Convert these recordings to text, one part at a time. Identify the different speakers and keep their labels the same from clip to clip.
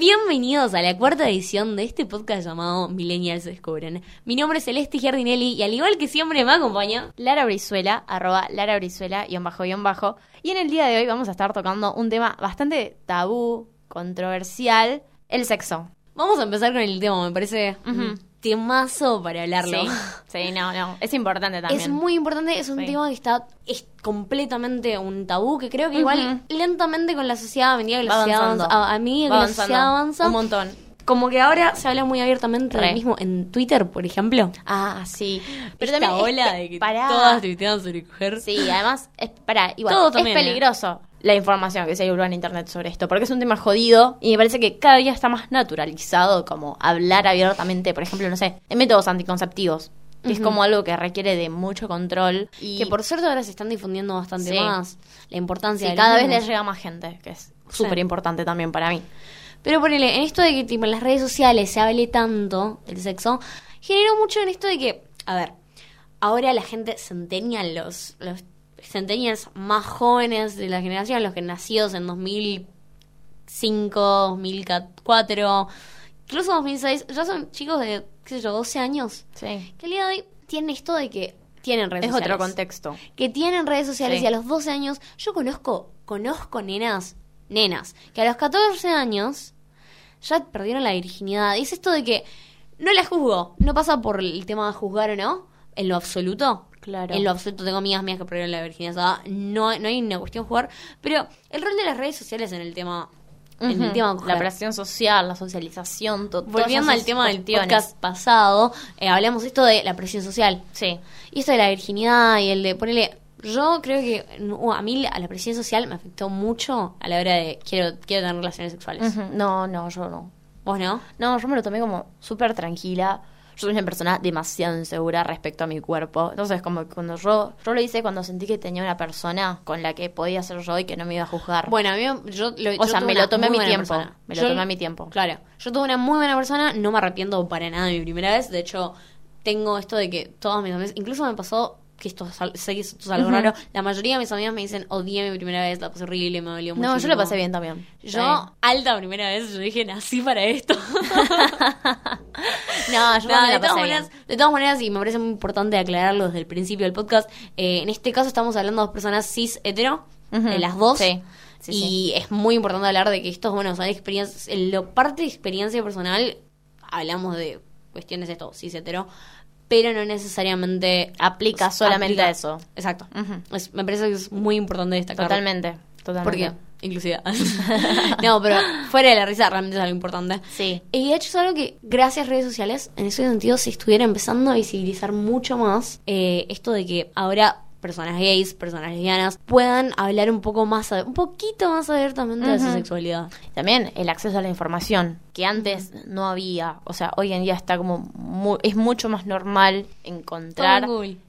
Speaker 1: Bienvenidos a la cuarta edición de este podcast llamado Millennials Descubren. Mi nombre es Celeste Giardinelli y al igual que siempre me acompaña
Speaker 2: Lara Brizuela, arroba Lara Brizuela, guion bajo, guion bajo. Y en el día de hoy vamos a estar tocando un tema bastante tabú, controversial, el sexo.
Speaker 1: Vamos a empezar con el tema, me parece temazo para hablarlo.
Speaker 2: Sí, sí, no, no, es importante también.
Speaker 1: Es muy importante, es un
Speaker 2: Sí.
Speaker 1: tema que está es completamente un tabú que creo que igual lentamente con la sociedad, a medida que la
Speaker 2: Va
Speaker 1: sociedad
Speaker 2: avanzando.
Speaker 1: avanza, a, a medida que
Speaker 2: Va
Speaker 1: la sociedad avanza,
Speaker 2: un montón.
Speaker 1: como que ahora se habla muy abiertamente
Speaker 2: Re.
Speaker 1: del mismo en Twitter, por ejemplo.
Speaker 2: Ah, sí.
Speaker 1: Pero Esta
Speaker 2: también es
Speaker 1: ola
Speaker 2: pe-
Speaker 1: de que
Speaker 2: pará.
Speaker 1: todas tuitean sobre coger.
Speaker 2: Sí, además, es, pará, igual,
Speaker 1: Todo
Speaker 2: es
Speaker 1: también, ¿eh?
Speaker 2: La información que se divulga en internet sobre esto, porque es un tema jodido y me parece que cada día está más naturalizado como hablar abiertamente, por ejemplo, no sé, en métodos anticonceptivos, que es como algo que requiere de mucho control y
Speaker 1: Que por suerte ahora se están difundiendo bastante
Speaker 2: Sí.
Speaker 1: más la importancia
Speaker 2: sí,
Speaker 1: de
Speaker 2: cada vez le llega más gente, que es súper importante también para mí.
Speaker 1: Pero ponele, en esto de que tipo, en las redes sociales se hable tanto del sexo, generó mucho en esto de que, a ver, ahora la gente centennial, los, los centennials más jóvenes de la generación, los que nacidos en 2005, 2004, incluso 2006, ya son chicos de, qué sé yo, 12 años,
Speaker 2: Sí.
Speaker 1: que al día de hoy tienen esto de que tienen redes
Speaker 2: Es
Speaker 1: sociales.
Speaker 2: otro contexto.
Speaker 1: que tienen redes sociales
Speaker 2: Sí.
Speaker 1: y a los 12 años, yo conozco, conozco nenas, nenas, que a los 14 años ya perdieron la virginidad. Y es esto de que no las juzgo, no pasa por el tema de juzgar o no, en lo absoluto.
Speaker 2: Claro.
Speaker 1: En lo absoluto tengo amigas mías que perdieron la virginidad, no, no hay una cuestión jugar, pero el rol de las redes sociales en el tema, en el tema
Speaker 2: la presión social, la socialización, to- todas
Speaker 1: Volviendo al tema del podcast pasado, eh, hablamos esto de la presión social.
Speaker 2: Sí.
Speaker 1: Y esto de la virginidad y el de ponerle. Yo creo que uh, a mí la, la presión social me afectó mucho a la hora de quiero, quiero tener relaciones sexuales.
Speaker 2: No, no, yo no.
Speaker 1: ¿Vos no?
Speaker 2: No, yo me lo tomé como súper tranquila. Yo soy una persona demasiado insegura respecto a mi cuerpo. Entonces, como que cuando yo, yo lo hice cuando sentí que tenía una persona con la que podía ser yo y que no me iba a juzgar.
Speaker 1: Bueno, a mí yo lo,
Speaker 2: o
Speaker 1: yo
Speaker 2: sea, me lo tomé a mi tiempo.
Speaker 1: persona.
Speaker 2: Me lo
Speaker 1: Yo-
Speaker 2: tomé a mi tiempo.
Speaker 1: Claro, yo tuve una muy buena persona, no me arrepiento para nada de mi primera vez. De hecho, tengo esto de que todas mis amigas, incluso me pasó que esto es al- sé que esto es algo raro. La mayoría de mis amigas me dicen, odié mi primera vez, la pasé horrible, me dolió mucho.
Speaker 2: no, yo lo pasé bien también.
Speaker 1: Yo, alta primera vez, yo dije, nací para esto.
Speaker 2: No, yo me
Speaker 1: de,
Speaker 2: la
Speaker 1: todas maneras, de todas maneras, y me parece muy importante aclararlo desde el principio del podcast, eh, en este caso estamos hablando de dos personas cis hetero, de las dos.
Speaker 2: Sí. Sí,
Speaker 1: y
Speaker 2: sí.
Speaker 1: es muy importante hablar de que estos, bueno, son experiencias, en lo parte de experiencia personal, hablamos de cuestiones de esto, cis hetero, pero no necesariamente
Speaker 2: Aplica
Speaker 1: o sea,
Speaker 2: solamente
Speaker 1: aplica-
Speaker 2: a eso.
Speaker 1: Exacto. Es- me parece que es muy importante destacar.
Speaker 2: Totalmente. Totalmente.
Speaker 1: Porque, inclusive. no, pero fuera de la risa, realmente es algo importante.
Speaker 2: Sí.
Speaker 1: Y de hecho es algo que, gracias a redes sociales, en ese sentido se estuviera empezando a visibilizar mucho más eh, esto de que ahora personas gays, personas lesbianas, puedan hablar un poco más, un poquito más abiertamente de su sexualidad.
Speaker 2: También el acceso a la información, que antes no había, o sea, hoy en día está como mu- es mucho más normal encontrar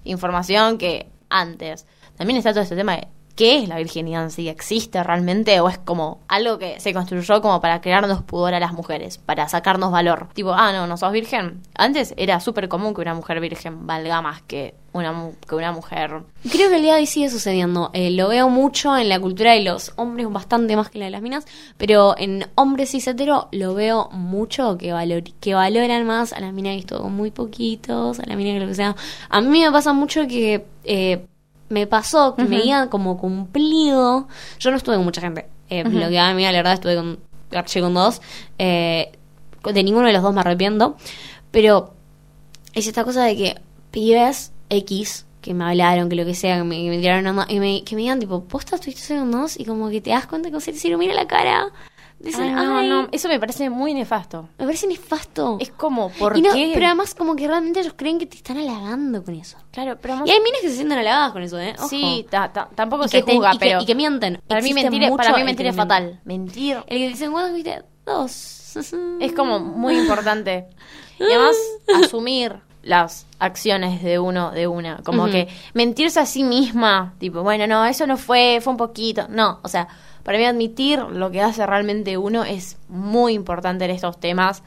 Speaker 2: información que antes. También está todo este tema de qué es la virginidad en sí, existe realmente o es como algo que se construyó como para crearnos pudor a las mujeres, para sacarnos valor. Tipo, ah, no, no sos virgen. Antes era súper común que una mujer virgen valga más que una que una mujer
Speaker 1: Creo que el día de hoy sigue sucediendo. Eh, lo veo mucho en la cultura de los hombres, bastante más que la de las minas, pero en hombres cis hetero lo veo mucho que, valor que valoran más a las minas que esto muy poquitos, a las minas que lo que sea. A mí me pasa mucho que eh, me pasó que me habían como cumplido. Yo no estuve con mucha gente. Eh. Lo que a mí, la verdad, estuve con, con dos. Eh, de ninguno de los dos me arrepiento. Pero es esta cosa de que pibes X que me hablaron, que lo que sea, que me, que me tiraron onda, y me, que me digan tipo, posta, estuviste con dos y como que te das cuenta que se te ilumina la cara. Dicen,
Speaker 2: Ay, no,
Speaker 1: "Ay,
Speaker 2: no, eso me parece muy nefasto.
Speaker 1: me parece nefasto.
Speaker 2: Es como, ¿por
Speaker 1: Y no,
Speaker 2: qué?
Speaker 1: Pero además como que realmente ellos creen que te están halagando con eso.
Speaker 2: Claro, pero
Speaker 1: Y hay minas que se sienten halagadas con eso, ¿eh? Ojo.
Speaker 2: Sí, ta- ta- tampoco
Speaker 1: y
Speaker 2: se
Speaker 1: te-
Speaker 2: juzga,
Speaker 1: y que-
Speaker 2: pero
Speaker 1: y que mienten.
Speaker 2: para mí mentir, es- para mí mentir fatal. Mentir
Speaker 1: El que dicen, ¿cuántos viste? Dos.
Speaker 2: es como muy importante. Y además asumir las acciones de uno de una, como que mentirse a sí misma, tipo, bueno, no, eso no fue, fue un poquito, no, o sea, para mí admitir lo que hace realmente uno es muy importante en estos temas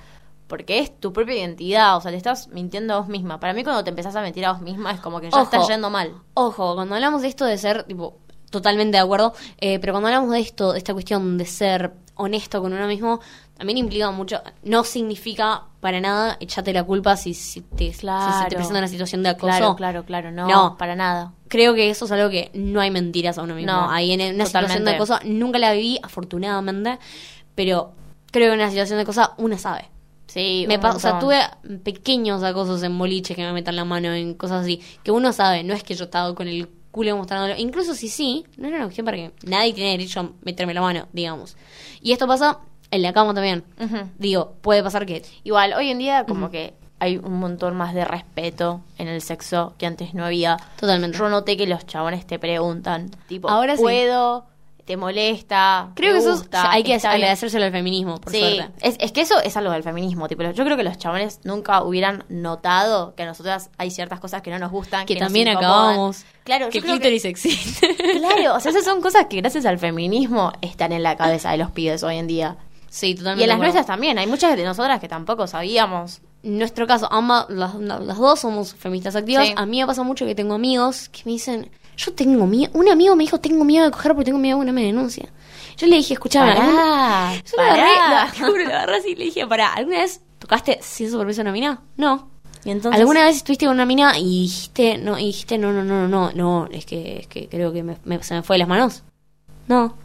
Speaker 2: porque es tu propia identidad, o sea, te estás mintiendo a vos misma. Para mí cuando te empezás a mentir a vos misma es como que ya
Speaker 1: Ojo.
Speaker 2: estás yendo mal.
Speaker 1: Ojo, cuando hablamos de esto de ser, tipo, totalmente de acuerdo, eh, pero cuando hablamos de esto, de esta cuestión de ser honesto con uno mismo, también implica mucho, no significa para nada echate la culpa si, si te, si se
Speaker 2: Claro.
Speaker 1: te presenta una situación de acoso.
Speaker 2: Claro, claro, claro. No,
Speaker 1: No.
Speaker 2: para nada.
Speaker 1: Creo que eso es algo que no hay mentiras a uno mismo.
Speaker 2: No,
Speaker 1: Ahí en una situación de acoso nunca la viví, afortunadamente, pero creo que en una situación de acoso uno sabe.
Speaker 2: Sí,
Speaker 1: Me
Speaker 2: un
Speaker 1: pa- o sea, tuve pequeños acosos en boliches que me metan la mano en cosas así, que uno sabe, no es que yo estaba con el culo mostrándolo, incluso si sí, no era una cuestión para que nadie tiene derecho a meterme la mano, digamos. Y esto pasa en la cama también. Digo, puede pasar que
Speaker 2: Igual, hoy en día como que hay un montón más de respeto en el sexo que antes no había.
Speaker 1: Totalmente.
Speaker 2: Yo noté que los chabones te preguntan, tipo,
Speaker 1: Ahora sí.
Speaker 2: ¿puedo? ¿Te molesta?
Speaker 1: creo
Speaker 2: ¿Te
Speaker 1: que eso hay que agradecérselo al feminismo, por
Speaker 2: Sí,
Speaker 1: suerte.
Speaker 2: es, es que eso es algo del feminismo. Tipo, yo creo que los chabones nunca hubieran notado que a nosotras hay ciertas cosas que no nos gustan.
Speaker 1: Que también acabamos.
Speaker 2: Claro,
Speaker 1: que el clítoris existe.
Speaker 2: Claro, o sea, esas son cosas que gracias al feminismo están en la cabeza de los pibes hoy en día.
Speaker 1: Sí, totalmente.
Speaker 2: Y en las nuestras también. Hay muchas de nosotras que tampoco sabíamos.
Speaker 1: En nuestro caso, ambas, las, las dos somos feministas activas.
Speaker 2: Sí.
Speaker 1: A mí me pasa mucho que tengo amigos que me dicen, yo tengo miedo. Un amigo me dijo, tengo miedo de coger porque tengo miedo de que una me denuncia. Yo le dije, escuchame, ¿alguna-
Speaker 2: Pará,
Speaker 1: Yo agarré,
Speaker 2: pará.
Speaker 1: te juro, la agarré así y le dije, pará, ¿alguna vez tocaste sin su permiso a una mina? No.
Speaker 2: Y entonces,
Speaker 1: ¿Alguna vez estuviste con una mina y dijiste, no, y dijiste, no, no, no, no, no, no, es que, es que creo que me- me- se me fue de las manos? No.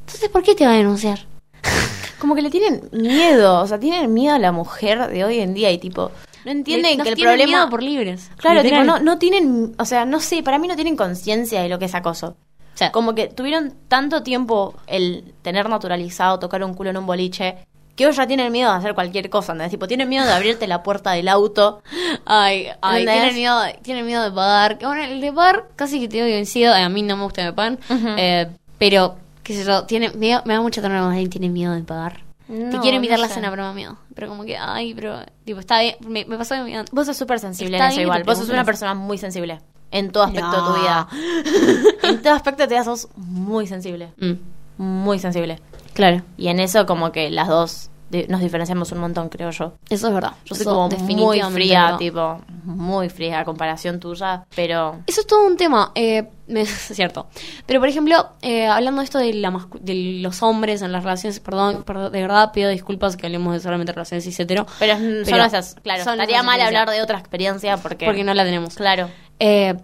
Speaker 1: Entonces, ¿por qué te va a denunciar?
Speaker 2: como que le tienen miedo. O sea, tienen miedo a la mujer de hoy en día y tipo, no entienden que el
Speaker 1: tienen
Speaker 2: problema...
Speaker 1: miedo por libres.
Speaker 2: Claro, tipo, no, no tienen, o sea, no sé, para mí no tienen conciencia de lo que es acoso.
Speaker 1: O sea,
Speaker 2: Como que tuvieron tanto tiempo el tener naturalizado tocar un culo en un boliche que hoy ya tienen miedo de hacer cualquier cosa, ¿entendés? Tipo, tienen miedo de abrirte la puerta del auto.
Speaker 1: Ay, ay,
Speaker 2: ¿Entendés?
Speaker 1: tienen miedo, tienen miedo de pagar. Bueno, el de pagar casi que te vencido. A mí no me gusta que me pagan.
Speaker 2: Ujú.
Speaker 1: Eh, pero, qué sé yo, tiene miedo, me da mucha ternura cuando alguien tiene miedo de pagar. te
Speaker 2: No,
Speaker 1: quiero invitar a la cena, pero me da miedo. Pero como que, ay, pero, tipo, está bien. Me, me pasó me
Speaker 2: Vos sos súper sensible
Speaker 1: Está
Speaker 2: en eso
Speaker 1: bien
Speaker 2: igual.
Speaker 1: te
Speaker 2: Vos sos una persona muy sensible. En todo aspecto de tu vida. en todo aspecto de tu vida sos muy sensible.
Speaker 1: Mm,
Speaker 2: Muy sensible.
Speaker 1: claro,
Speaker 2: Y en eso como que las dos nos diferenciamos un montón, creo yo.
Speaker 1: eso es verdad.
Speaker 2: Yo soy como muy fría, tipo, muy fría a comparación tuya, pero...
Speaker 1: Eso es todo un tema, eh, es cierto. Pero, por ejemplo, eh, hablando de esto de, la de los hombres en las relaciones, perdón, perdón, de verdad pido disculpas que hablemos de solamente relaciones cis hetero.
Speaker 2: Pero son
Speaker 1: Pero
Speaker 2: nuestras, claro,
Speaker 1: son
Speaker 2: estaría mal hablar de otra experiencia porque...
Speaker 1: Porque no la tenemos.
Speaker 2: Claro.
Speaker 1: Eh,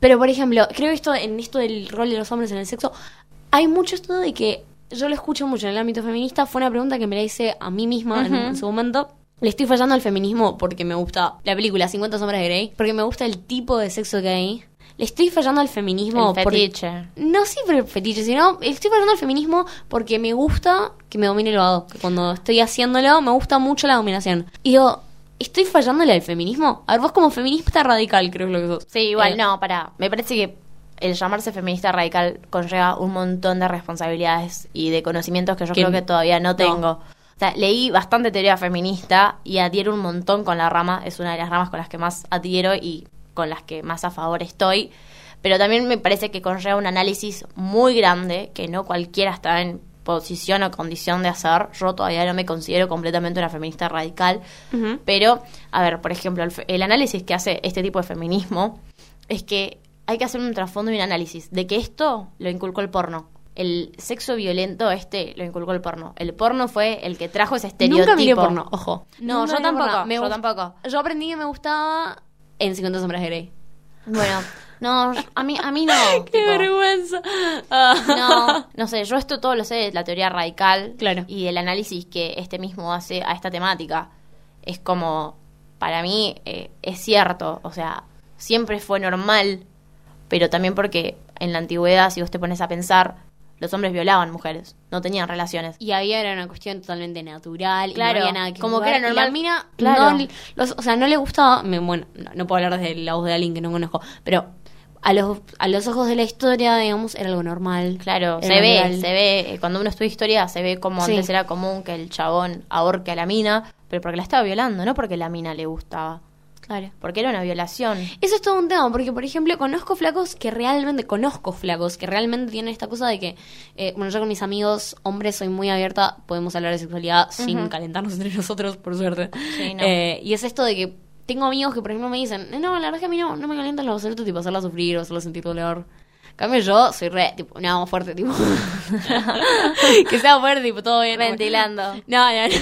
Speaker 1: pero, por ejemplo, creo que esto, en esto del rol de los hombres en el sexo, hay mucho esto de que yo lo escucho mucho en el ámbito feminista. Fue una pregunta que me la hice a mí misma en- su momento. Le estoy fallando al feminismo porque me gusta la película 50 sombras de Grey, porque me gusta el tipo de sexo que hay. Le estoy fallando al feminismo
Speaker 2: el
Speaker 1: por-
Speaker 2: fetiche.
Speaker 1: no sí por el fetiche, sino estoy fallando al feminismo porque me gusta que me domine el vado. Que cuando estoy haciéndolo me gusta mucho la dominación. Y digo, ¿estoy fallándole al feminismo? A ver, vos como feminista radical creo que lo que sos.
Speaker 2: Sí, igual,
Speaker 1: Eh,
Speaker 2: no, para. Me parece que el llamarse feminista radical conlleva un montón de responsabilidades y de conocimientos que yo creo que todavía no
Speaker 1: no.
Speaker 2: tengo. O sea, leí bastante teoría feminista y adhiero un montón con la rama. Es una de las ramas con las que más adhiero y con las que más a favor estoy. Pero también me parece que conlleva un análisis muy grande que no cualquiera está en posición o condición de hacer. Yo todavía no me considero completamente una feminista radical. Pero, a ver, por ejemplo, el análisis que hace este tipo de feminismo es que hay que hacer un trasfondo y un análisis de que esto lo inculcó el porno. El sexo violento este lo inculcó el porno. El porno fue el que trajo ese estereotipo.
Speaker 1: Nunca miré porno, ojo.
Speaker 2: No,
Speaker 1: Nunca
Speaker 2: yo tampoco,
Speaker 1: porno. Me
Speaker 2: yo tampoco.
Speaker 1: Yo aprendí que me gustaba en 50 sombras de Grey.
Speaker 2: Bueno, no, a mí, a mí no.
Speaker 1: ¡Qué
Speaker 2: tipo,
Speaker 1: vergüenza!
Speaker 2: No, no sé, yo esto todo lo sé de la teoría radical
Speaker 1: Claro.
Speaker 2: y del análisis que este mismo hace a esta temática. Es como, para mí, eh, es cierto, o sea, siempre fue normal, pero también porque en la antigüedad, si vos te pones a pensar, los hombres violaban mujeres, no tenían relaciones.
Speaker 1: Y había era una cuestión totalmente natural.
Speaker 2: Claro,
Speaker 1: y no había nada que
Speaker 2: como
Speaker 1: jugar.
Speaker 2: que era
Speaker 1: Y
Speaker 2: normal.
Speaker 1: La mina,
Speaker 2: Claro.
Speaker 1: no le- los- o sea, no le gustaba. me- bueno, no, no puedo hablar desde la voz de alguien que no conozco, pero a los, a los ojos de la historia, digamos, era algo normal.
Speaker 2: Claro, se ve, se ve, eh, cuando uno estudia historia, se ve como
Speaker 1: Sí.
Speaker 2: antes era común que el chabón ahorque a la mina, pero porque la estaba violando, no porque la mina le gustaba,
Speaker 1: Claro.
Speaker 2: porque era una violación.
Speaker 1: Eso es todo un tema, porque por ejemplo, conozco flacos que realmente, conozco flacos que realmente tienen esta cosa de que, eh, bueno, yo con mis amigos hombres soy muy abierta, podemos hablar de sexualidad sin calentarnos entre nosotros, por suerte.
Speaker 2: Sí, no.
Speaker 1: Eh, y es esto de que tengo amigos que, por ejemplo, me dicen, no, la verdad es que a mí no, no me calientan los absoluto, tipo hacerla sufrir o hacerla sentir dolor. En cambio yo soy re, tipo, no, fuerte, tipo. que sea fuerte, tipo, todo bien.
Speaker 2: Ventilando.
Speaker 1: No, no, no.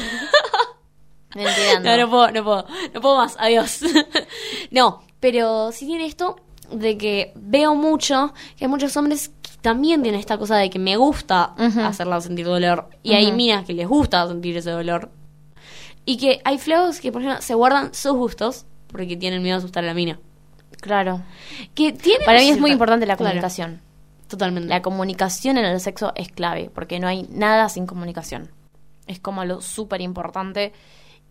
Speaker 2: Ventilando.
Speaker 1: No, no puedo, no puedo. No puedo más, adiós. no, pero sí tiene esto de que veo mucho que hay muchos hombres que también tienen esta cosa de que me gusta hacerla sentir dolor. Y hay minas que les gusta sentir ese dolor. Y que hay flacos que, por ejemplo, se guardan sus gustos porque tienen miedo a asustar a la mina.
Speaker 2: Claro.
Speaker 1: Que tiene
Speaker 2: Para mí es muy importante la
Speaker 1: Claro,
Speaker 2: comunicación.
Speaker 1: totalmente.
Speaker 2: La comunicación en el sexo es clave, porque no hay nada sin comunicación. Es como lo súper importante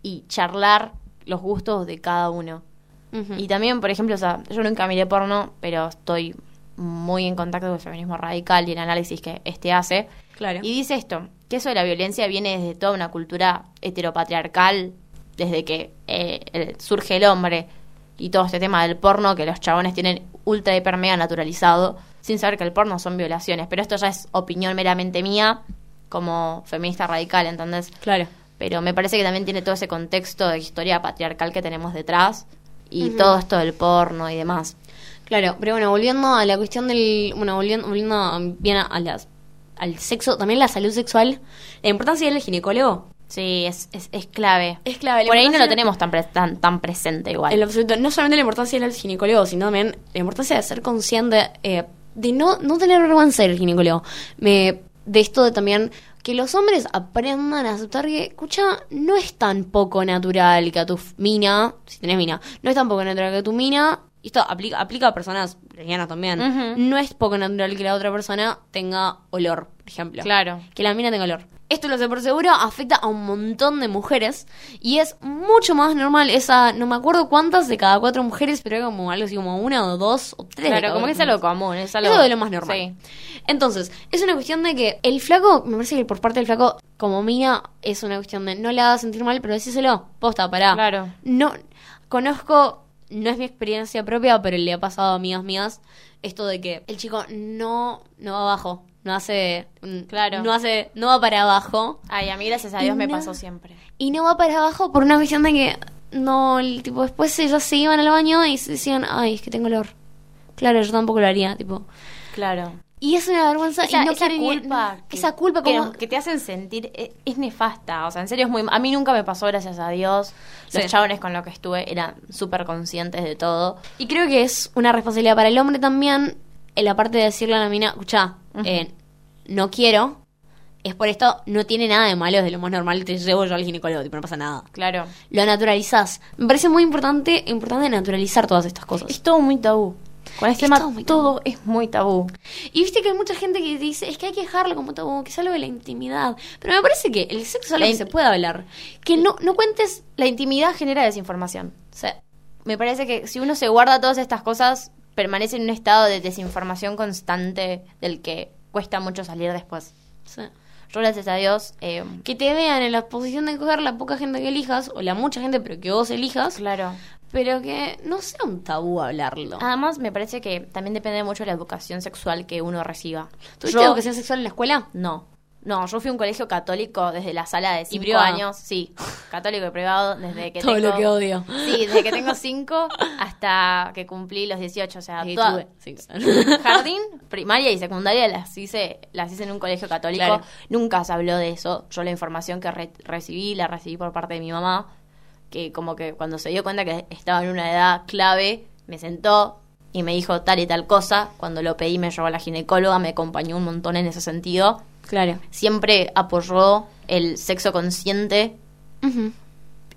Speaker 2: y charlar los gustos de cada uno. Y también, por ejemplo, o sea, yo nunca miré porno, pero estoy muy en contacto con el feminismo radical y el análisis que este hace.
Speaker 1: Claro.
Speaker 2: Y dice esto, que eso de la violencia viene desde toda una cultura heteropatriarcal, desde que eh, el- surge el hombre y todo este tema del porno que los chabones tienen ultra hiper mega naturalizado, sin saber que el porno son violaciones. Pero esto ya es opinión meramente mía, como feminista radical, ¿entendés?
Speaker 1: Claro.
Speaker 2: Pero me parece que también tiene todo ese contexto de historia patriarcal que tenemos detrás y todo esto del porno y demás.
Speaker 1: Claro, pero bueno, volviendo a la cuestión del. Bueno, volviendo, volviendo bien a, a las, al sexo, también la salud sexual, la importancia del ginecólogo.
Speaker 2: Sí, es, es, es clave.
Speaker 1: Es clave. la
Speaker 2: Por ahí no lo tenemos tan, pre- tan, tan presente igual.
Speaker 1: En lo absoluto, no solamente la importancia del ginecólogo, sino también la importancia de ser consciente, eh, de no, no tener vergüenza del ginecólogo. Me, de esto de también que los hombres aprendan a aceptar que, escucha, no es tan poco natural que a tu mina, si tenés mina, no es tan poco natural que a tu mina, y esto aplica, aplica a personas lesbianas también, no es poco natural que la otra persona tenga olor, por ejemplo.
Speaker 2: Claro.
Speaker 1: Que la mina tenga olor. Esto lo sé por seguro, afecta a un montón de mujeres y es mucho más normal esa, no me acuerdo cuántas de cada cuatro mujeres, pero era como algo así como una o dos o tres.
Speaker 2: Claro, como que es algo común, es
Speaker 1: Es
Speaker 2: algo...
Speaker 1: algo de lo más normal.
Speaker 2: Sí.
Speaker 1: Entonces, es una cuestión de que el flaco, me parece que por parte del flaco, como mía, es una cuestión de no le hagas sentir mal, pero decíselo, posta, pará.
Speaker 2: Claro.
Speaker 1: No, conozco, no es mi experiencia propia, pero le ha pasado a amigas mías esto de que el chico no, no va abajo, no hace, mm,
Speaker 2: Claro.
Speaker 1: no hace, no va para abajo
Speaker 2: Ay, a mí gracias a Dios me pasó siempre.
Speaker 1: y no va para abajo por una cuestión de que no, el tipo después ellos se iban al baño y se decían, ay, es que tengo olor. Claro, yo tampoco lo haría, tipo.
Speaker 2: Claro.
Speaker 1: Y es una vergüenza
Speaker 2: Esa,
Speaker 1: y no
Speaker 2: esa
Speaker 1: ni-
Speaker 2: culpa.
Speaker 1: no,
Speaker 2: que-
Speaker 1: esa culpa
Speaker 2: que,
Speaker 1: como
Speaker 2: que te hacen sentir es, es nefasta. O sea, en serio es muy. A mí nunca me pasó, gracias a Dios. Los
Speaker 1: Sí.
Speaker 2: chabones con los que estuve eran súper conscientes de todo.
Speaker 1: Y creo que es una responsabilidad para el hombre también, en la parte de decirle a la mina, escucha, eh, no quiero, es por esto, no tiene nada de malo, es de lo más normal, te llevo yo al ginecólogo, tipo, no pasa nada.
Speaker 2: Claro.
Speaker 1: Lo naturalizás. Me parece muy importante, importante naturalizar todas estas cosas.
Speaker 2: Es todo muy tabú. Con este
Speaker 1: Es
Speaker 2: tema
Speaker 1: todo
Speaker 2: es muy tabú.
Speaker 1: Y viste que hay mucha gente que dice, es que hay que dejarlo como tabú, que es algo de la intimidad. Pero me parece que el sexo es algo que se puede hablar. Que no, no cuentes...
Speaker 2: La intimidad genera desinformación.
Speaker 1: O sea,
Speaker 2: Me parece que si uno se guarda todas estas cosas, permanece en un estado de desinformación constante del que cuesta mucho salir después.
Speaker 1: sea,
Speaker 2: Yo, gracias a Dios, eh,
Speaker 1: que te vean en la posición de coger la poca gente que elijas, o la mucha gente, pero que vos elijas,
Speaker 2: claro.
Speaker 1: pero que no sea un tabú hablarlo.
Speaker 2: Además, me parece que también depende mucho de la educación sexual que uno reciba.
Speaker 1: ¿Tuviste educación sexual en la escuela?
Speaker 2: No. No, yo fui a un colegio católico desde la sala de cinco
Speaker 1: privado?
Speaker 2: años. Sí, católico y privado desde que
Speaker 1: Todo
Speaker 2: tengo...
Speaker 1: lo que odio.
Speaker 2: Sí, desde que tengo cinco hasta que cumplí los 18. O sea, toda-
Speaker 1: tuve, sí.
Speaker 2: jardín, primaria y secundaria las hice, las hice en un colegio católico.
Speaker 1: Claro.
Speaker 2: Nunca se habló de eso. Yo la información que re- recibí, la recibí por parte de mi mamá, que como que cuando se dio cuenta que estaba en una edad clave, me sentó y me dijo tal y tal cosa. Cuando lo pedí me llevó a la ginecóloga, me acompañó un montón en ese sentido.
Speaker 1: Claro.
Speaker 2: Siempre apoyó el sexo consciente
Speaker 1: Ujú.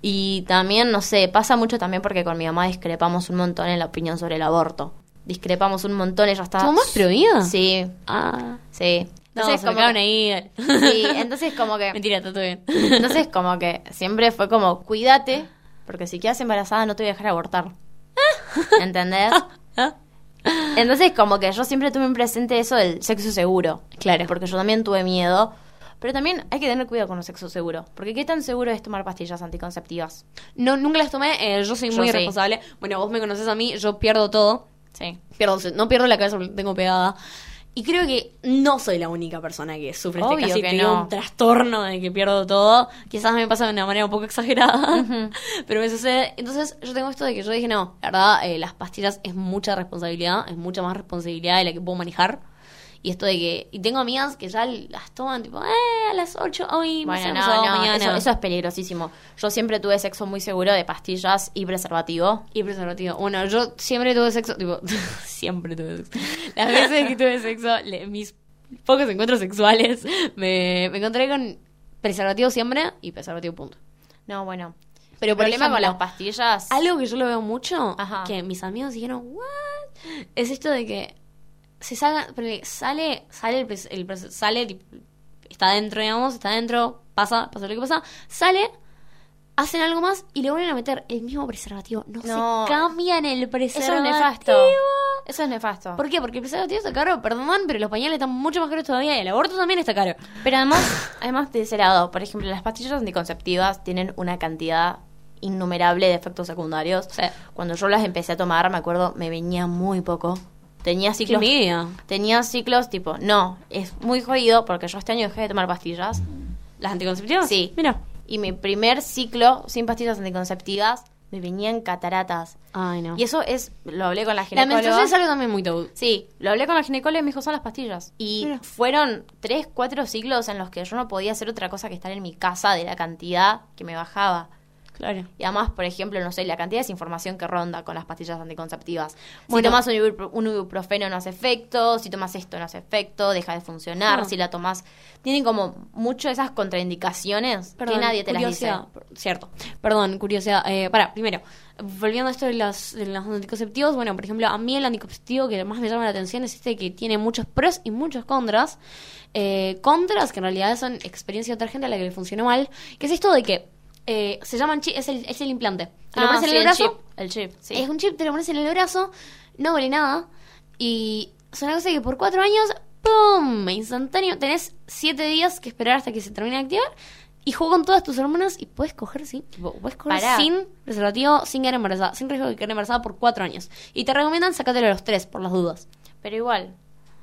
Speaker 2: y también, no sé, pasa mucho también porque con mi mamá discrepamos un montón en la opinión sobre el aborto. Discrepamos un montón, ella está...
Speaker 1: ¿Tu mamá es prohibida?
Speaker 2: Sí,
Speaker 1: Ah.
Speaker 2: sí.
Speaker 1: No,
Speaker 2: Entonces,
Speaker 1: se me
Speaker 2: como que-
Speaker 1: ahí.
Speaker 2: Sí, entonces como que...
Speaker 1: Mentira, está todo bien.
Speaker 2: Entonces como que siempre fue como, cuídate, porque si quedas embarazada no te voy a dejar abortar. ¿Entendés? Entonces como que yo siempre tuve en presente eso del sexo seguro.
Speaker 1: Claro.
Speaker 2: Porque yo también tuve miedo. Pero también hay que tener cuidado con el sexo seguro. Porque ¿qué tan seguro es tomar pastillas anticonceptivas?
Speaker 1: No, nunca las tomé, eh, yo soy
Speaker 2: Yo
Speaker 1: muy
Speaker 2: sí.
Speaker 1: irresponsable. Bueno, vos me conoces a mí, yo pierdo todo.
Speaker 2: Sí.
Speaker 1: Pierdo, no pierdo la cabeza porque tengo pegada. Y creo que no soy la única persona que sufre
Speaker 2: Obvio
Speaker 1: este casi
Speaker 2: que
Speaker 1: te digo,
Speaker 2: no.
Speaker 1: un trastorno de que pierdo todo. Quizás me pasa de una manera un poco exagerada, pero me sucede. Entonces yo tengo esto de que yo dije, no, la verdad, eh, las pastillas es mucha responsabilidad, es mucha más responsabilidad de la que puedo manejar. Y esto de que... Y tengo amigas que ya las toman tipo, eh, a las 8 hoy,
Speaker 2: Bueno,
Speaker 1: no,
Speaker 2: no,
Speaker 1: mañana.
Speaker 2: eso, eso es peligrosísimo. Yo siempre tuve sexo muy seguro de pastillas y preservativo.
Speaker 1: Y preservativo. Bueno, yo siempre tuve sexo, tipo, siempre tuve sexo. Las veces que tuve sexo, le- mis pocos encuentros sexuales, me, me encontré con preservativo siempre y preservativo punto.
Speaker 2: No, bueno.
Speaker 1: Pero por
Speaker 2: problema con las pastillas.
Speaker 1: Algo que yo lo veo mucho,
Speaker 2: Ajá.
Speaker 1: que mis amigos dijeron, ¿what? Es esto de que se salga, sale, sale, el, el sale, está dentro, digamos, está dentro, pasa, pasa lo que pasa, sale, hacen algo más y le vuelven a meter el mismo preservativo. No,
Speaker 2: No.
Speaker 1: se cambian el
Speaker 2: Eso
Speaker 1: preservativo.
Speaker 2: es nefasto. Eso es nefasto.
Speaker 1: ¿Por qué? Porque el preservativo está caro, perdón, pero los pañales están mucho más caros todavía y el aborto también está caro.
Speaker 2: Pero además, además de ese lado, por ejemplo, las pastillas anticonceptivas tienen una cantidad innumerable de efectos secundarios.
Speaker 1: Sí.
Speaker 2: Cuando yo las empecé a tomar, me acuerdo, me venía muy poco. Tenía ciclos. Tenía ciclos tipo, no, es muy jodido porque yo este año dejé de tomar pastillas.
Speaker 1: ¿Las anticonceptivas?
Speaker 2: Sí.
Speaker 1: Mira.
Speaker 2: Y mi primer ciclo sin pastillas anticonceptivas me venían cataratas.
Speaker 1: Ay, no.
Speaker 2: Y eso es, lo hablé con la
Speaker 1: la
Speaker 2: ginecóloga.
Speaker 1: menstruación es algo también muy tabú.
Speaker 2: Sí, lo hablé con la ginecóloga y me dijo, son las pastillas. Y
Speaker 1: Mira.
Speaker 2: fueron tres, cuatro ciclos en los que yo no podía hacer otra cosa que estar en mi casa de la cantidad que me bajaba.
Speaker 1: Claro.
Speaker 2: Y además, por ejemplo, no sé, la cantidad de desinformación que ronda con las pastillas anticonceptivas.
Speaker 1: Bueno.
Speaker 2: si tomas un, un ibuprofeno no hace efecto, si tomas esto no hace efecto, deja de funcionar,
Speaker 1: Ah.
Speaker 2: si la tomas... Tienen como mucho esas contraindicaciones que nadie te las dice.
Speaker 1: Cierto. Perdón, curiosidad. Eh, para, primero, volviendo a esto de, las, de los anticonceptivos, bueno, por ejemplo, a mí el anticonceptivo que más me llama la atención es este que tiene muchos pros y muchos contras. Eh, contras, que en realidad son experiencia de otra gente a la que le funcionó mal, que es esto de que eh, se llaman chi- es el, es el implante. Te lo
Speaker 2: Ah,
Speaker 1: pones en
Speaker 2: sí,
Speaker 1: el brazo,
Speaker 2: chip. El chip, sí.
Speaker 1: es un chip, te lo pones en el brazo, no vale nada. Y es una cosa que por cuatro años, ¡pum! Instantáneo. Tenés siete días que esperar hasta que se termine de activar. Y juego con todas tus hormonas y puedes coger, sí. tipo, puedes coger
Speaker 2: Pará.
Speaker 1: sin preservativo, sin quedar embarazada, sin riesgo de quedar embarazada por cuatro años. Y te recomiendan sacátelo a los tres, por las dudas.
Speaker 2: Pero igual,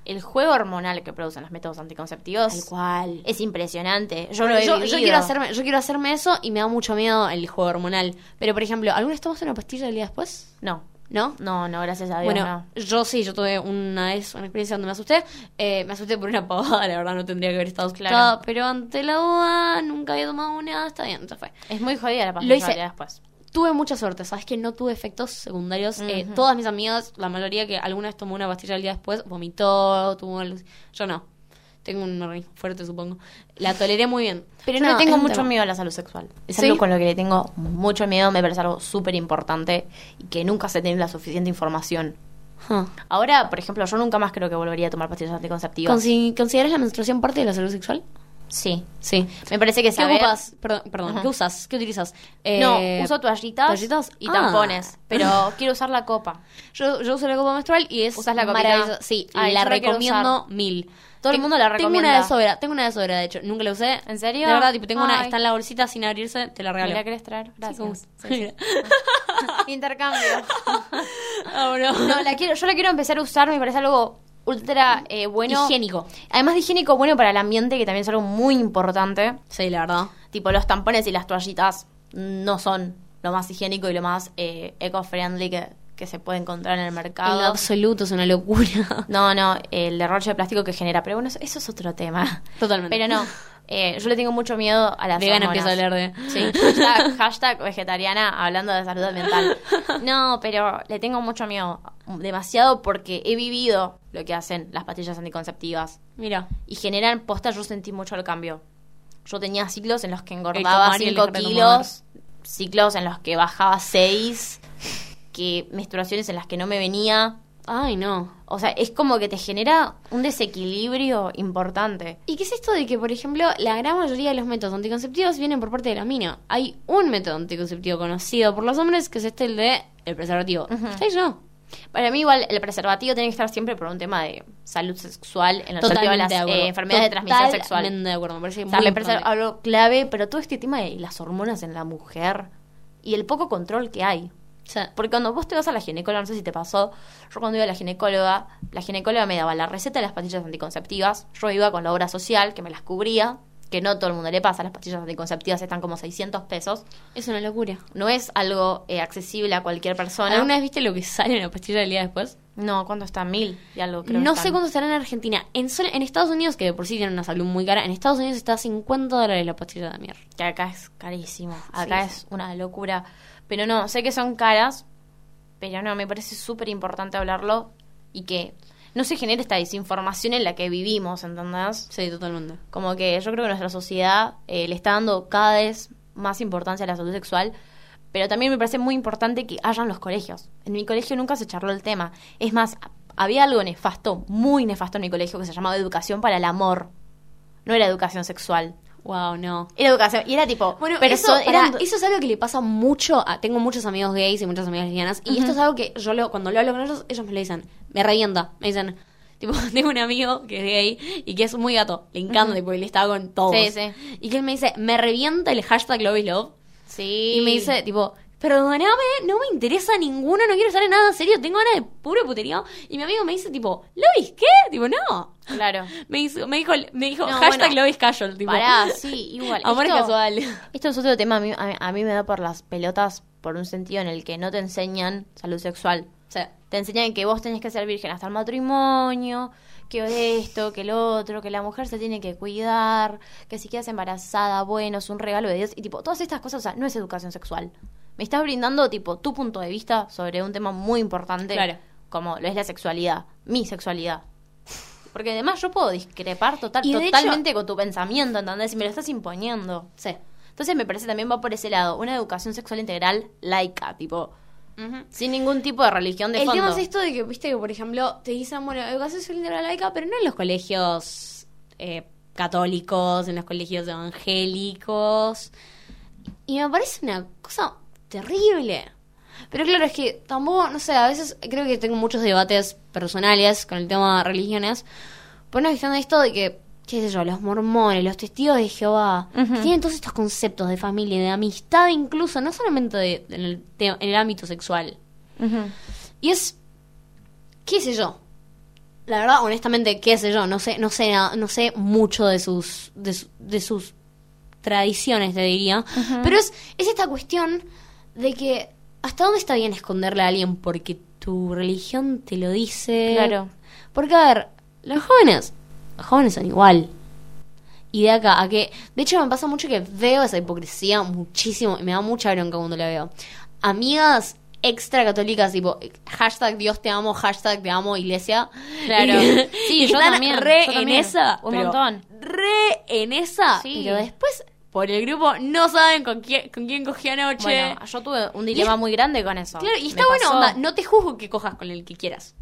Speaker 2: el juego hormonal que producen los métodos anticonceptivos
Speaker 1: Tal cual.
Speaker 2: es impresionante. Yo
Speaker 1: Bueno,
Speaker 2: lo he
Speaker 1: yo, quiero hacerme, yo quiero hacerme eso y me da mucho miedo el juego hormonal. Pero, por ejemplo, ¿alguna vez tomaste una pastilla el día después?
Speaker 2: No,
Speaker 1: ¿No?
Speaker 2: no, no, gracias a Dios,
Speaker 1: Bueno,
Speaker 2: no.
Speaker 1: yo sí, yo tuve una vez una experiencia donde me asusté. Eh, me asusté por una pavada, la verdad no tendría que haber estado asustada.
Speaker 2: Claro.
Speaker 1: Pero ante la duda, nunca había tomado una, está bien, ya fue.
Speaker 2: Es muy jodida la
Speaker 1: Lo
Speaker 2: pastilla
Speaker 1: hice.
Speaker 2: después.
Speaker 1: Tuve mucha suerte, sabes que no tuve efectos secundarios. Eh, todas mis amigas, la mayoría que alguna vez tomó una pastilla el día después, vomitó, tuvo. Yo no. Tengo un organismo fuerte, supongo. La toleré muy bien.
Speaker 2: Pero
Speaker 1: Yo
Speaker 2: no, le tengo mucho
Speaker 1: tema.
Speaker 2: miedo a la salud sexual. Es
Speaker 1: ¿Sí?
Speaker 2: algo con lo que le tengo mucho miedo, me parece algo súper importante y que nunca se tiene la suficiente información.
Speaker 1: Huh.
Speaker 2: Ahora, por ejemplo, yo nunca más creo que volvería a tomar pastillas anticonceptivas.
Speaker 1: Consi- ¿Consideras la menstruación parte de la salud sexual?
Speaker 2: Sí.
Speaker 1: Sí.
Speaker 2: Me parece que
Speaker 1: ¿Qué
Speaker 2: saber...
Speaker 1: ocupas? Perdón, perdón. ¿qué usas? ¿Qué utilizas?
Speaker 2: No,
Speaker 1: Eh,
Speaker 2: uso toallitas,
Speaker 1: ¿toallitas?
Speaker 2: y
Speaker 1: Ah.
Speaker 2: tampones, pero quiero usar la copa.
Speaker 1: Yo, yo uso la copa menstrual y es
Speaker 2: ¿Usas la
Speaker 1: maravillosa. Sí,
Speaker 2: Ay,
Speaker 1: la
Speaker 2: yo la
Speaker 1: recomiendo mil.
Speaker 2: Todo el mundo la
Speaker 1: Tengo una
Speaker 2: recomienda.
Speaker 1: de sobra, tengo una de sobra, de hecho. Nunca la usé.
Speaker 2: ¿En serio?
Speaker 1: De verdad, tipo, tengo una, está en la bolsita sin abrirse, te la
Speaker 2: ¿Me
Speaker 1: regalo.
Speaker 2: la querés traer? Gracias. Intercambio.
Speaker 1: Ah, bueno.
Speaker 2: No, la quiero, yo la quiero empezar a usar, me parece algo ultra eh, bueno.
Speaker 1: Higiénico.
Speaker 2: Además de higiénico, bueno para el ambiente, que también es algo muy importante.
Speaker 1: Sí, la verdad.
Speaker 2: Tipo, los tampones y las toallitas no son lo más higiénico y lo más eh, eco-friendly que, que se puede encontrar en el
Speaker 1: En
Speaker 2: mercado.
Speaker 1: lo absoluto es una locura.
Speaker 2: No, no, el derroche de plástico que genera. Pero bueno, eso, eso es otro tema.
Speaker 1: Totalmente.
Speaker 2: Pero no, eh, yo le tengo mucho miedo a las
Speaker 1: Vegana
Speaker 2: hormonas.
Speaker 1: empieza a hablar de.
Speaker 2: Sí, hashtag, hashtag vegetariana hablando de salud mental. No, pero le tengo mucho miedo. Demasiado porque he vivido lo que hacen las pastillas anticonceptivas.
Speaker 1: Mira.
Speaker 2: Y generan posta, yo sentí mucho el cambio. Yo tenía ciclos en los que engordaba
Speaker 1: tomar y el
Speaker 2: 5
Speaker 1: dejar de
Speaker 2: kilos, ciclos en los que bajaba 6, que menstruaciones en las que no me venía.
Speaker 1: Ay, no.
Speaker 2: O sea, es como que te genera un desequilibrio importante.
Speaker 1: ¿Y qué es esto de que, por ejemplo, la gran mayoría de los métodos anticonceptivos vienen por parte de la mina? Hay un método anticonceptivo conocido por los hombres que es este, el de el preservativo. Yo.
Speaker 2: Para mí igual el preservativo tiene que estar siempre por un tema de salud sexual en lo relativo a las
Speaker 1: de acuerdo.
Speaker 2: eh, enfermedades de transmisión sexual.
Speaker 1: De acuerdo. Me parece
Speaker 2: O sea,
Speaker 1: muy
Speaker 2: me parece
Speaker 1: importante.
Speaker 2: algo clave, pero todo este tema de las hormonas en la mujer y el poco control que hay. Porque cuando vos te vas a la ginecóloga, no sé si te pasó, yo cuando iba a la ginecóloga, la ginecóloga me daba la receta de las pastillas anticonceptivas, yo iba con la obra social que me las cubría, que no todo el mundo le pasa, las pastillas anticonceptivas están como 600 pesos,
Speaker 1: es una locura.
Speaker 2: no es algo eh, accesible a cualquier persona.
Speaker 1: ¿Alguna vez viste lo que sale en la pastilla del día después?
Speaker 2: No, ¿cuánto está? Mil y algo, creo.
Speaker 1: no sé cuánto estará en Argentina. En, en Estados Unidos, que de por sí tienen una salud muy cara, en Estados Unidos está a 50 dólares la pastilla de mierda.
Speaker 2: Que acá es carísimo, acá
Speaker 1: Sí,
Speaker 2: es una locura. Pero no, sé que son caras, pero no, me parece súper importante hablarlo y que no se genere esta desinformación en la que vivimos, ¿entendés?
Speaker 1: Sí, totalmente.
Speaker 2: Como que yo creo que nuestra sociedad eh, le está dando cada vez más importancia a la salud sexual, pero también me parece muy importante que hayan los colegios. En mi colegio nunca se charló el tema. Es más, había algo nefasto, muy nefasto en mi colegio que se llamaba educación para el amor. No era educación sexual.
Speaker 1: Wow, no.
Speaker 2: Era educación. Y era tipo.
Speaker 1: Bueno,
Speaker 2: pero
Speaker 1: eso,
Speaker 2: son- eran-
Speaker 1: pará, eso es algo que le pasa mucho a... Tengo muchos amigos gays y muchas amigas lesbianas. Y esto es algo que yo lo, cuando lo hablo con ellos, ellos me lo dicen. Me revienta. Me dicen... Tipo, tengo un amigo que es gay y que es muy gato. Le encanta, tipo, y le está con todos.
Speaker 2: Sí, sí.
Speaker 1: Y que él me dice, me revienta el hashtag Love is Love.
Speaker 2: Sí.
Speaker 1: Y me dice, tipo, perdóname, no me interesa ninguno, no quiero estar en nada serio, tengo ganas de puro puterío. Y mi amigo me dice, tipo, ¿Lois qué? Tipo, no.
Speaker 2: Claro.
Speaker 1: Me, hizo, me dijo, me dijo
Speaker 2: No,
Speaker 1: hashtag
Speaker 2: bueno.
Speaker 1: Lois casual, tipo.
Speaker 2: Pará, sí, igual.
Speaker 1: Amor
Speaker 2: Esto-
Speaker 1: casual.
Speaker 2: Esto es otro tema. A mí, a, a mí me da por las pelotas por un sentido en el que no te enseñan salud sexual.
Speaker 1: O sea,
Speaker 2: Te enseñan que vos tenés que ser virgen hasta el matrimonio, que esto, que lo otro, que la mujer se tiene que cuidar, que si quedas embarazada, bueno, es un regalo de Dios. Y tipo, todas estas cosas, o sea, no es educación sexual. Me estás brindando, tipo, tu punto de vista sobre un tema muy importante,
Speaker 1: Claro.
Speaker 2: como lo es la sexualidad, mi sexualidad. Porque además yo puedo discrepar total, totalmente con tu pensamiento, ¿entendés? Y me lo estás imponiendo.
Speaker 1: sí.
Speaker 2: Entonces me parece también va por ese lado, una educación sexual integral laica, tipo, sin ningún tipo de religión de
Speaker 1: El
Speaker 2: fondo.
Speaker 1: tema es esto de que, viste, que por ejemplo, te dicen, bueno, educación sexual integral laica, pero no en los colegios eh, católicos, en los colegios evangélicos. Y me parece una cosa terrible. Pero claro, es que tampoco, no sé, a veces creo que tengo muchos debates personales con el tema de religiones. Por una cuestión de esto de que, qué sé yo, los mormones, los testigos de Jehová, tienen todos estos conceptos de familia, de amistad incluso, no solamente de- en, el te- en el ámbito sexual. Y es, qué sé yo. La verdad, honestamente, qué sé yo, no sé, no sé, no sé mucho de sus, de, de sus tradiciones, te diría. Pero es, es esta cuestión de que hasta dónde está bien esconderle a alguien porque tu religión te lo dice.
Speaker 2: Claro.
Speaker 1: Porque, a ver, los jóvenes, los jóvenes son igual. Y de acá a que, de hecho me pasa mucho que veo esa hipocresía muchísimo y me da mucha bronca cuando la veo. Amigas extra católicas, tipo, hashtag Dios te amo, hashtag te amo iglesia.
Speaker 2: Claro.
Speaker 1: Y-
Speaker 2: Sí,
Speaker 1: y
Speaker 2: yo
Speaker 1: están
Speaker 2: también,
Speaker 1: re
Speaker 2: yo
Speaker 1: en esa.
Speaker 2: Un
Speaker 1: pero
Speaker 2: montón.
Speaker 1: Re en esa.
Speaker 2: Sí.
Speaker 1: Pero después, por el grupo, no saben con quién, con quién cogí anoche.
Speaker 2: Bueno, yo tuve un dilema muy grande con eso.
Speaker 1: Claro, y está bueno, onda, no te juzgo que cojas con el que quieras.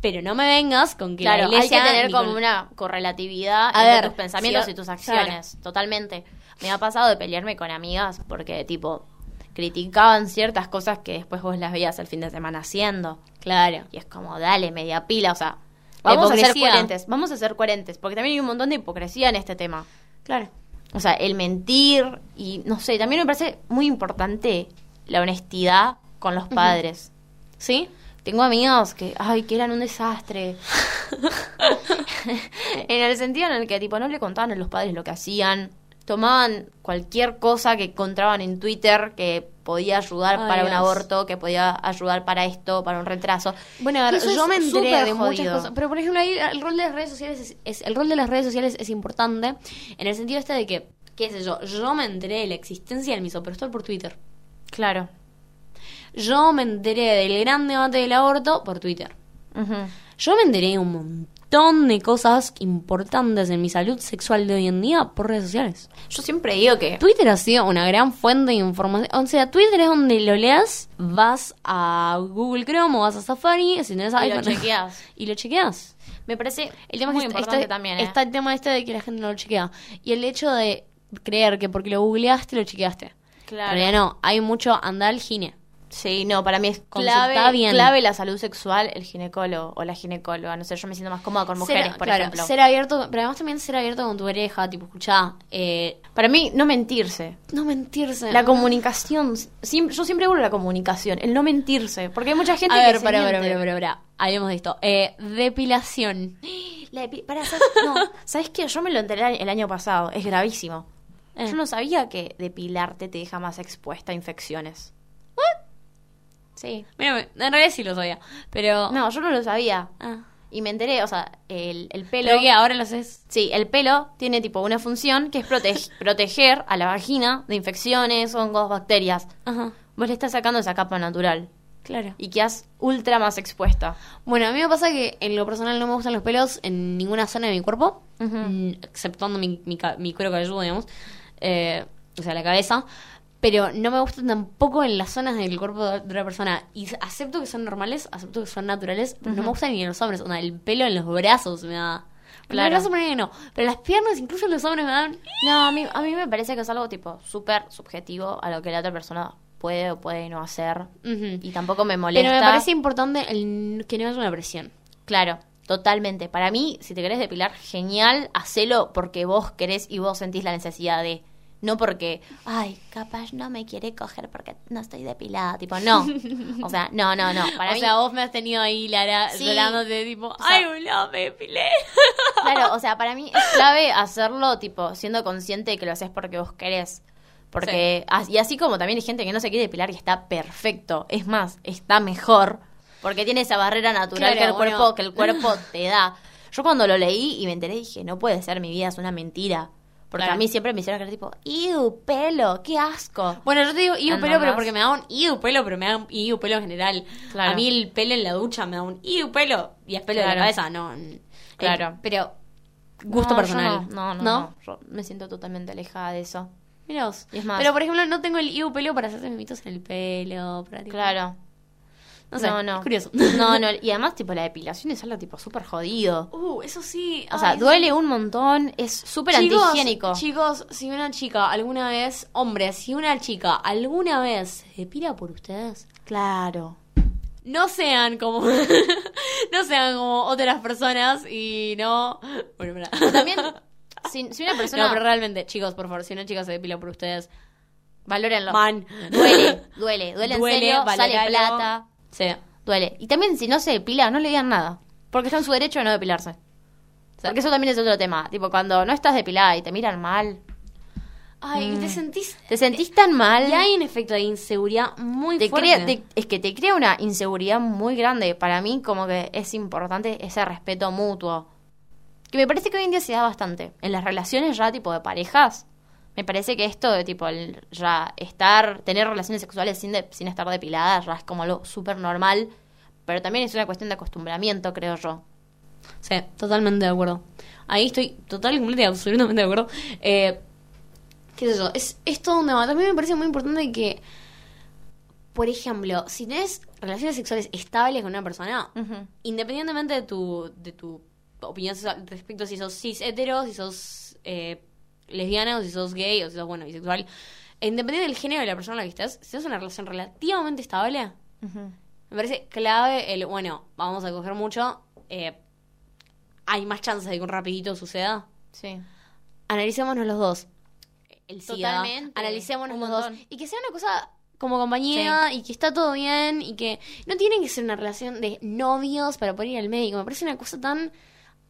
Speaker 1: Pero no me vengas con que
Speaker 2: Claro,
Speaker 1: la
Speaker 2: hay que tener como
Speaker 1: con-
Speaker 2: una correlatividad
Speaker 1: A
Speaker 2: entre
Speaker 1: ver,
Speaker 2: tus pensamientos y tus
Speaker 1: claro.
Speaker 2: acciones. Totalmente. Me ha pasado de pelearme con amigas porque, tipo, criticaban ciertas cosas que después vos las veías el fin de semana haciendo.
Speaker 1: Claro.
Speaker 2: Y es como, dale, media pila, o sea, vamos a ser coherentes, vamos a ser coherentes, porque también hay un montón de hipocresía en este tema.
Speaker 1: Claro.
Speaker 2: O sea, el mentir y, no sé, también me parece muy importante la honestidad con los padres.
Speaker 1: ¿Sí?
Speaker 2: Tengo amigos que, ay, que eran un desastre. en el sentido en el que, tipo, no le contaban a los padres lo que hacían. Tomaban cualquier cosa que encontraban en Twitter que podía ayudar
Speaker 1: Ay,
Speaker 2: para un aborto, que podía ayudar para esto, para un retraso.
Speaker 1: Bueno, a ver,
Speaker 2: Eso
Speaker 1: yo me enteré de muchas cosas. Pero por ejemplo, ahí el rol de las redes sociales es, es- el rol de las redes sociales es importante en el sentido este de que, qué sé yo, yo me enteré de la existencia del misoprostol por Twitter.
Speaker 2: Claro.
Speaker 1: Yo me enteré del gran debate del aborto por Twitter. Yo me enteré un montón de cosas importantes en mi salud sexual de hoy en día por redes sociales.
Speaker 2: Yo siempre digo que
Speaker 1: Twitter ha sido una gran fuente de información. O sea, Twitter es donde lo leas, vas a Google Chrome o vas a Safari, si tenés
Speaker 2: Y lo
Speaker 1: iPhone.
Speaker 2: chequeas.
Speaker 1: y lo chequeas.
Speaker 2: me parece
Speaker 1: El tema
Speaker 2: muy
Speaker 1: es que está,
Speaker 2: importante
Speaker 1: está-
Speaker 2: también, ¿eh?
Speaker 1: está el tema este de que la gente no lo chequea. Y el hecho de creer que porque lo googleaste, lo chequeaste.
Speaker 2: Claro.
Speaker 1: En realidad no, hay mucho andar al gine.
Speaker 2: Sí, no, para mí es clave,
Speaker 1: bien.
Speaker 2: clave la salud sexual, el ginecólogo o la ginecóloga. No sé, yo me siento más cómoda con mujeres,
Speaker 1: Ser-
Speaker 2: por
Speaker 1: claro,
Speaker 2: ejemplo.
Speaker 1: Ser abierto, pero además también ser abierto con tu pareja, tipo, escuchá, eh,
Speaker 2: Para mí, no mentirse.
Speaker 1: no mentirse.
Speaker 2: La comunicación, siempre, yo siempre hablo de la comunicación, el no mentirse, porque hay mucha gente
Speaker 1: A
Speaker 2: que
Speaker 1: ver,
Speaker 2: se
Speaker 1: para,
Speaker 2: miente.
Speaker 1: para, para, para. Hablemos de esto. Eh, depilación.
Speaker 2: La epi- para, ¿sabes? No, ¿sabes qué? Yo me lo enteré el año pasado, es gravísimo.
Speaker 1: Eh.
Speaker 2: Yo no sabía que depilarte te deja más expuesta a infecciones. Sí.
Speaker 1: En realidad sí lo sabía, pero...
Speaker 2: No, yo no lo sabía.
Speaker 1: Ah.
Speaker 2: Y me enteré, o sea, el, el pelo...
Speaker 1: Pero que ahora lo haces...
Speaker 2: Sí, el pelo tiene tipo una función que es prote- proteger a la vagina de infecciones, hongos, bacterias.
Speaker 1: Ajá,
Speaker 2: Vos le estás sacando esa capa natural
Speaker 1: claro.
Speaker 2: y quedas ultra más expuesta.
Speaker 1: Bueno, a mí me pasa que en lo personal no me gustan los pelos en ninguna zona de mi cuerpo, mm, exceptuando mi, mi, mi cuero cabelludo, digamos, eh, o sea, la cabeza, pero no me gustan tampoco en las zonas del cuerpo de otra persona. Y acepto que son normales, acepto que son naturales, pero no me gustan ni en los hombres, onda, el pelo en los brazos me da...
Speaker 2: Claro.
Speaker 1: Los brazos me no, pero las piernas, incluso en los hombres me dan...
Speaker 2: No, a mí, a mí me parece que es algo tipo súper subjetivo a lo que la otra persona puede o puede no hacer. Y tampoco me molesta.
Speaker 1: Pero me parece importante el, que no haya una presión.
Speaker 2: Claro, totalmente. Para mí, si te querés depilar, genial, hacelo porque vos querés y vos sentís la necesidad de. No porque, ay, capaz no me quiere coger porque no estoy depilada. Tipo, no. O sea, no, no, no. Para
Speaker 1: o
Speaker 2: mí,
Speaker 1: sea, vos me has tenido ahí, Lara,
Speaker 2: Sí.
Speaker 1: llorándote, tipo,
Speaker 2: sea-
Speaker 1: ay, boludo, me depilé.
Speaker 2: claro, o sea, para mí es clave hacerlo, tipo, siendo consciente de que lo haces porque vos querés. Porque, y así como también hay gente que no se quiere depilar y está perfecto. Es más, está mejor. Porque tiene esa barrera natural
Speaker 1: Claro,
Speaker 2: que el
Speaker 1: bueno.
Speaker 2: cuerpo, que el cuerpo te da. Yo cuando lo leí y me enteré dije, no puede ser, mi vida es una mentira. Porque
Speaker 1: Claro.
Speaker 2: a mí siempre me hicieron creer tipo, ¡iu, pelo! ¡Qué asco!
Speaker 1: Bueno, yo te digo iu pelo, pero porque me da un iu pelo, pero me da un iu pelo en general.
Speaker 2: Claro.
Speaker 1: A mí el pelo en la ducha me da un iu pelo y es pelo de
Speaker 2: Claro.
Speaker 1: la cabeza, no. eh,
Speaker 2: Claro.
Speaker 1: pero gusto
Speaker 2: No,
Speaker 1: personal.
Speaker 2: No, no, no, no. Yo me siento totalmente alejada de eso.
Speaker 1: Mirá vos.
Speaker 2: Y es más-
Speaker 1: Pero por ejemplo, no tengo el iu pelo para hacerse mimitos en el pelo. Para, tipo-
Speaker 2: Claro.
Speaker 1: No sé,
Speaker 2: no, no.
Speaker 1: es curioso.
Speaker 2: No, no. Y además, tipo, la depilación es algo tipo súper jodido.
Speaker 1: Uh, eso sí.
Speaker 2: O sea, duele un montón, es súper antihigiénico.
Speaker 1: Chicos, si una chica alguna vez, hombre, si una chica alguna vez se depila por ustedes,
Speaker 2: Claro.
Speaker 1: no sean como no sean como otras personas y no bueno para
Speaker 2: También, si, si una persona...
Speaker 1: no pero realmente chicos por favor si una chica se depila por ustedes
Speaker 2: Valórenlo.
Speaker 1: man
Speaker 2: Duele, duele, duele en
Speaker 1: Duele,
Speaker 2: serio, sale plata,
Speaker 1: sí
Speaker 2: duele. Y también si no se depila, no le digan nada. Porque está en su derecho de no depilarse. Porque eso también es otro tema. Tipo, cuando no estás depilada y te miran mal,
Speaker 1: ay te sentís
Speaker 2: te sentís tan mal.
Speaker 1: y hay un efecto de inseguridad muy
Speaker 2: te
Speaker 1: fuerte
Speaker 2: crea, te- es que te crea una inseguridad muy grande. Para mí, como que es importante ese respeto mutuo. Que me parece que hoy en día se da bastante. En las relaciones ya, tipo, de parejas. Me parece que esto de, tipo, el- ya estar, tener relaciones sexuales sin, de- sin estar depilada ya es como algo súper normal. Pero también es una cuestión de acostumbramiento, creo yo.
Speaker 1: Sí, totalmente de acuerdo. Ahí estoy totalmente y absolutamente de acuerdo. Eh, ¿Qué sé yo? Es, es todo un tema. También me parece muy importante que, por ejemplo, si tenés relaciones sexuales estables con una persona, independientemente de tu, de tu opinión respecto a si sos cis hetero, si sos eh, lesbiana, o si sos gay, o si sos, bueno, bisexual, independiente del género de la persona con la que estés, si tienes una relación relativamente estable, me parece clave el, bueno, vamos a coger mucho, eh, hay más chances de que un rapidito suceda.
Speaker 2: Sí.
Speaker 1: Analicémonos los dos. El SIDA,
Speaker 2: Totalmente.
Speaker 1: analicémonos los dos. Y que sea una cosa como compañía y que está todo bien y que no tiene que ser una relación de novios para poder ir al médico. Me parece una cosa tan...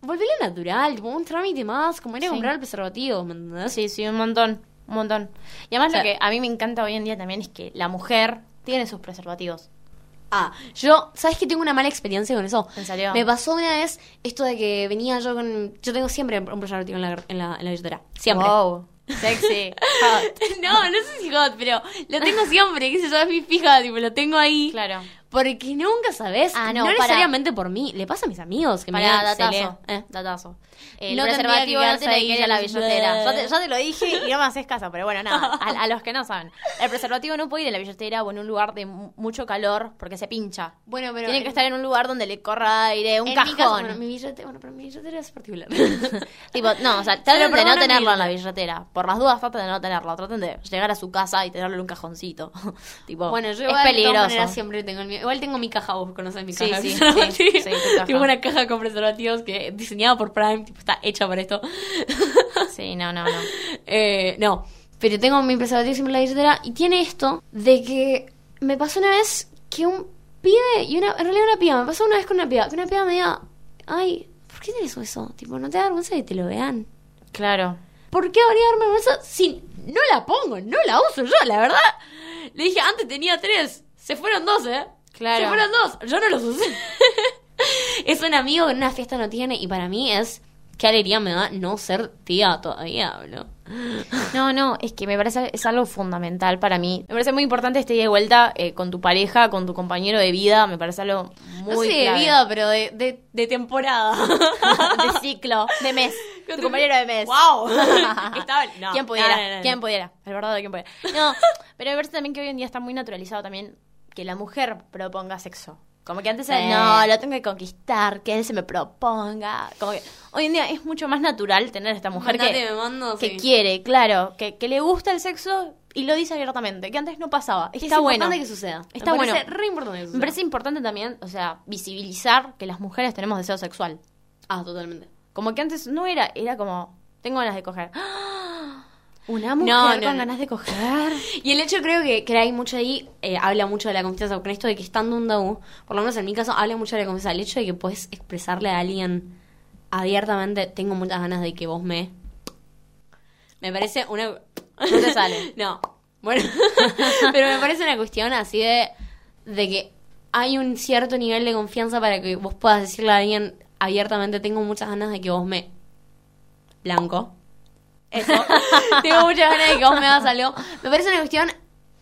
Speaker 1: Volverlo natural, como un trámite más, como ir a
Speaker 2: Sí.
Speaker 1: comprar el preservativo, ¿me entendés?
Speaker 2: Sí, sí, un montón. Un montón. Y además
Speaker 1: O sea-
Speaker 2: lo que a mí me encanta hoy en día también es que la mujer tiene sus preservativos.
Speaker 1: Ah, yo, ¿sabes que tengo una mala experiencia con eso?
Speaker 2: ¿En serio?
Speaker 1: Me pasó una vez esto de que venía yo con... Yo tengo siempre un preservativo en la, en la, en la billetera. Siempre.
Speaker 2: Wow. Sexy. Hot.
Speaker 1: No, no sé si hot, pero lo tengo siempre, qué sé yo, es mi fija, tipo, lo tengo ahí.
Speaker 2: Claro.
Speaker 1: Porque nunca sabes.
Speaker 2: Ah, no,
Speaker 1: no, necesariamente por mí. Le pasa a mis amigos que me
Speaker 2: Para,
Speaker 1: se
Speaker 2: datazo.
Speaker 1: lee. Eh.
Speaker 2: Datazo. El
Speaker 1: No
Speaker 2: preservativo no
Speaker 1: quedarse
Speaker 2: tiene
Speaker 1: ahí
Speaker 2: que ir a la
Speaker 1: en-
Speaker 2: billetera. Ya te, ya te lo dije y no me haces caso, pero bueno, nada. A, a los que no saben. El preservativo no puede ir en la billetera o en un lugar de mu- mucho calor porque se pincha.
Speaker 1: Bueno, pero.
Speaker 2: Tiene que estar en un lugar donde le corra aire, un
Speaker 1: en
Speaker 2: cajón.
Speaker 1: Mi caso, bueno, mi billetera, bueno, pero mi billetera es particular.
Speaker 2: Tipo, no, o sea,
Speaker 1: Se
Speaker 2: traten de no tenerla en la billetera. Por las dudas, traten de no tenerla. Traten de llegar a su casa y tenerle un cajoncito. tipo,
Speaker 1: Bueno, yo
Speaker 2: es
Speaker 1: de todas
Speaker 2: peligroso.
Speaker 1: maneras siempre tengo el mío. Igual tengo mi caja, vos conoces mi caja.
Speaker 2: sí, sí, sí, caja.
Speaker 1: Tengo una caja con preservativos que diseñada por Prime, tipo, está hecha para esto.
Speaker 2: Sí, no, no, no.
Speaker 1: Eh, no, pero tengo mi preservativo siempre en la billetera y tiene esto de que me pasó una vez que un pibe y una, en realidad una piba, me pasó una vez con una piba, que una piba me diga, ay, ¿por qué tienes eso? Tipo, ¿no te da vergüenza que te lo vean?
Speaker 2: Claro.
Speaker 1: ¿Por qué habría darme vergüenza si no la pongo, no la uso yo, la verdad? Le dije, antes tenía tres, se fueron dos, ¿eh?
Speaker 2: Claro.
Speaker 1: Se fueron dos, yo no los usé. es un amigo que en una fiesta no tiene y para mí es, qué alegría me da no ser tía todavía, boludo.
Speaker 2: No, no, es que me parece es algo fundamental para mí. Me parece muy importante este ida y vuelta eh, con tu pareja, con tu compañero de vida. Me parece algo muy
Speaker 1: no sé de vida, pero de, de, de temporada.
Speaker 2: de ciclo, de mes.
Speaker 1: Con
Speaker 2: tu
Speaker 1: tu-
Speaker 2: compañero de mes.
Speaker 1: ¡Wow! Estaba- no,
Speaker 2: ¿Quién pudiera?
Speaker 1: no.
Speaker 2: ¿Quién pudiera? El verdadero quién pudiera. No, pero me parece también que hoy en día está muy naturalizado también que la mujer proponga sexo. Como que antes
Speaker 1: Sí.
Speaker 2: era, no, lo tengo que conquistar, que él se me proponga. Como que hoy en día es mucho más natural tener esta mujer
Speaker 1: Mandate,
Speaker 2: que,
Speaker 1: mando,
Speaker 2: que
Speaker 1: sí.
Speaker 2: quiere, claro, que, que le gusta el sexo y lo dice abiertamente, que antes no pasaba.
Speaker 1: Es
Speaker 2: Está bueno.
Speaker 1: importante que suceda.
Speaker 2: Está
Speaker 1: me
Speaker 2: bueno.
Speaker 1: re importante que suceda.
Speaker 2: Me parece importante también, o sea, visibilizar que las mujeres tenemos deseo sexual.
Speaker 1: Ah, totalmente.
Speaker 2: Como que antes no era, era como, tengo ganas de coger. ¡Ah! Una mujer
Speaker 1: No, no,
Speaker 2: con
Speaker 1: no.
Speaker 2: ganas de coger.
Speaker 1: Y el hecho creo que, que hay mucho ahí, eh, habla mucho de la confianza, con esto de que estando un tabú, por lo menos en mi caso, habla mucho de la confianza, el hecho de que puedes expresarle a alguien abiertamente, tengo muchas ganas de que vos me... Me parece una...
Speaker 2: No te sale.
Speaker 1: no, bueno, pero me parece una cuestión así de, de que hay un cierto nivel de confianza para que vos puedas decirle a alguien abiertamente, tengo muchas ganas de que vos me... Blanco. Eso. tengo muchas ganas de que vos me hagas algo. Me parece una cuestión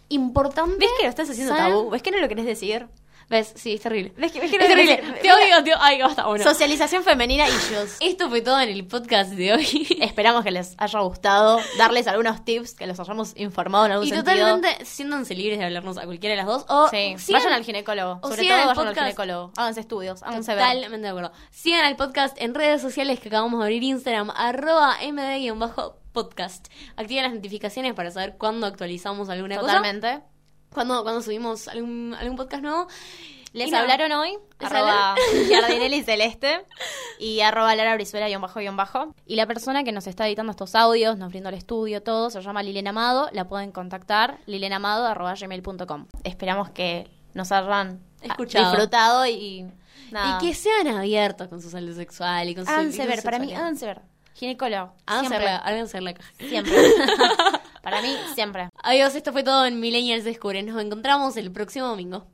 Speaker 1: importante.
Speaker 2: ¿Ves que lo estás haciendo tabú? ¿Ves que no lo querés decir?
Speaker 1: ¿Ves? Sí, es terrible.
Speaker 2: ¿Ves que, ves que no
Speaker 1: Es terrible. Te odio, odio. Ay, basta, bueno.
Speaker 2: Socialización femenina y yo.
Speaker 1: Esto fue todo en el podcast de hoy.
Speaker 2: Esperamos que les haya gustado, darles algunos tips, que los hayamos informado en algún
Speaker 1: Y
Speaker 2: sentido.
Speaker 1: totalmente siéntanse libres de hablarnos a cualquiera de las dos. O
Speaker 2: Sí,
Speaker 1: sigan-
Speaker 2: vayan al ginecólogo.
Speaker 1: o
Speaker 2: Sobre todo vayan al
Speaker 1: podcast.
Speaker 2: ginecólogo. Háganse estudios, háganse ver.
Speaker 1: Totalmente de acuerdo. Sigan al podcast en redes sociales que acabamos de abrir Instagram, arroba md-podcast. Activen las notificaciones para saber cuándo actualizamos alguna cosa.
Speaker 2: Totalmente.
Speaker 1: Cuando, cuando subimos algún, algún podcast nuevo.
Speaker 2: Les hablaron hoy,
Speaker 1: Les
Speaker 2: arroba Giardinelli Celeste y arroba Lara Brizuela guion bajo guion bajo. Y la persona que nos está editando estos audios, nos brindó el estudio, todo, se llama Lilena Amado, la pueden contactar, lilenamado arroba gmail.com. Esperamos que nos hayan
Speaker 1: Escuchado.
Speaker 2: disfrutado y nada.
Speaker 1: Y que sean abiertos con su salud sexual y con su
Speaker 2: háganse
Speaker 1: y con
Speaker 2: ver,
Speaker 1: su
Speaker 2: para mí,
Speaker 1: sexualidad.
Speaker 2: Ginecólogo.
Speaker 1: Háganse
Speaker 2: siempre.
Speaker 1: la, háganse la caja.
Speaker 2: Siempre. para mí, siempre.
Speaker 1: Adiós, esto fue todo en Millennials Descubren. Nos encontramos el próximo domingo.